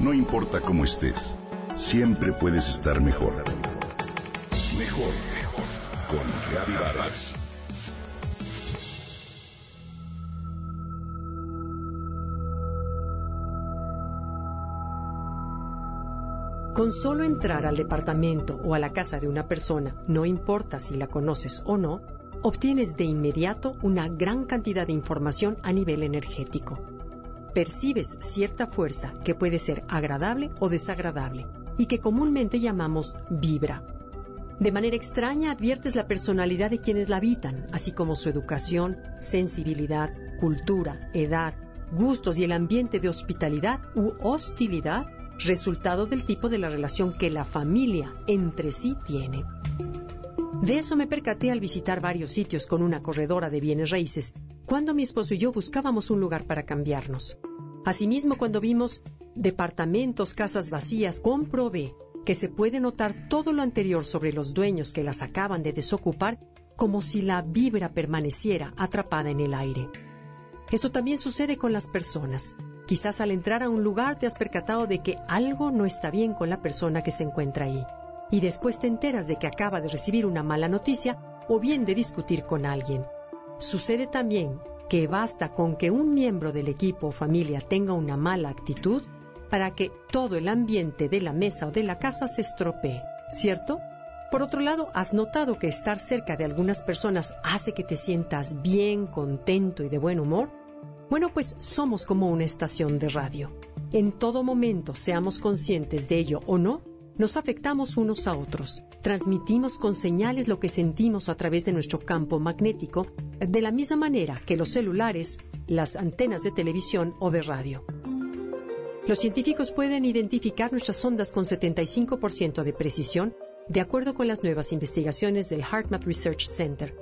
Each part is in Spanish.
No importa cómo estés, siempre puedes estar mejor. Mejor, mejor. Con Reavivadas. Con solo entrar al departamento o a la casa de una persona, no importa si la conoces o no, obtienes de inmediato una gran cantidad de información a nivel energético. Percibes cierta fuerza que puede ser agradable o desagradable y que comúnmente llamamos vibra. De manera extraña adviertes la personalidad de quienes la habitan, así como su educación, sensibilidad, cultura, edad, gustos y el ambiente de hospitalidad u hostilidad resultado del tipo de la relación que la familia entre sí tiene. De eso me percaté al visitar varios sitios con una corredora de bienes raíces, cuando mi esposo y yo buscábamos un lugar para cambiarnos. Asimismo, cuando vimos departamentos, casas vacías, comprobé que se puede notar todo lo anterior sobre los dueños que las acaban de desocupar como si la vibra permaneciera atrapada en el aire. Esto también sucede con las personas. Quizás al entrar a un lugar te has percatado de que algo no está bien con la persona que se encuentra ahí. Y después te enteras de que acaba de recibir una mala noticia o bien de discutir con alguien. Sucede también que basta con que un miembro del equipo o familia tenga una mala actitud para que todo el ambiente de la mesa o de la casa se estropee, ¿cierto? Por otro lado, has notado que estar cerca de algunas personas hace que te sientas bien, contento y de buen humor. Bueno, pues somos como una estación de radio. En todo momento, seamos conscientes de ello o no, nos afectamos unos a otros. Transmitimos con señales lo que sentimos a través de nuestro campo magnético, de la misma manera que los celulares, las antenas de televisión o de radio. Los científicos pueden identificar nuestras ondas con 75% de precisión, de acuerdo con las nuevas investigaciones del HeartMath Research Center.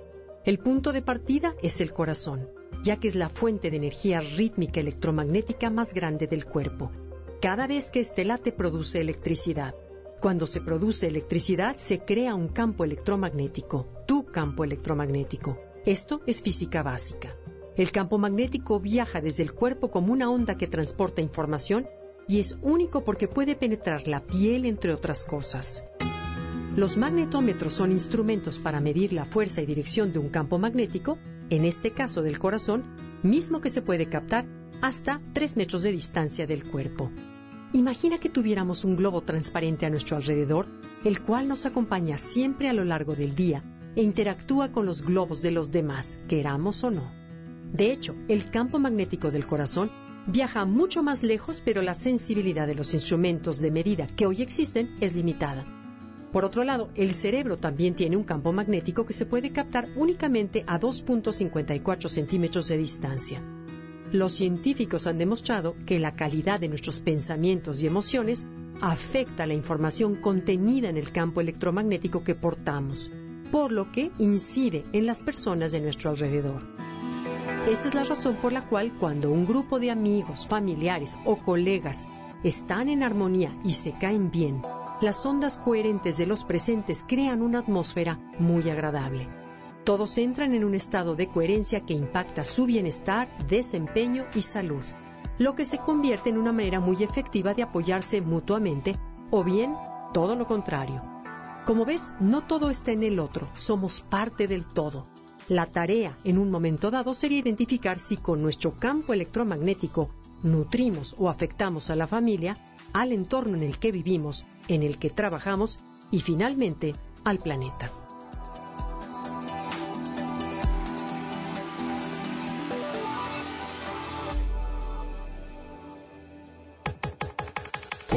El punto de partida es el corazón ya que es la fuente de energía rítmica electromagnética más grande del cuerpo. Cada vez que este late produce electricidad. Cuando se produce electricidad se crea un campo electromagnético, tu campo electromagnético. Esto es física básica. El campo magnético viaja desde el cuerpo como una onda que transporta información y es único porque puede penetrar la piel entre otras cosas. Los magnetómetros son instrumentos para medir la fuerza y dirección de un campo magnético, en este caso del corazón, mismo que se puede captar hasta 3 metros de distancia del cuerpo. Imagina que tuviéramos un globo transparente a nuestro alrededor, el cual nos acompaña siempre a lo largo del día e interactúa con los globos de los demás, queramos o no. De hecho, el campo magnético del corazón viaja mucho más lejos, pero la sensibilidad de los instrumentos de medida que hoy existen es limitada. Por otro lado, el cerebro también tiene un campo magnético que se puede captar únicamente a 2.54 centímetros de distancia. Los científicos han demostrado que la calidad de nuestros pensamientos y emociones afecta la información contenida en el campo electromagnético que portamos, por lo que incide en las personas de nuestro alrededor. Esta es la razón por la cual cuando un grupo de amigos, familiares o colegas están en armonía y se caen bien, las ondas coherentes de los presentes crean una atmósfera muy agradable. Todos entran en un estado de coherencia que impacta su bienestar, desempeño y salud, lo que se convierte en una manera muy efectiva de apoyarse mutuamente o bien todo lo contrario. Como ves, no todo está en el otro, somos parte del todo. La tarea en un momento dado sería identificar si con nuestro campo electromagnético nutrimos o afectamos a la familia al entorno en el que vivimos, en el que trabajamos y finalmente al planeta.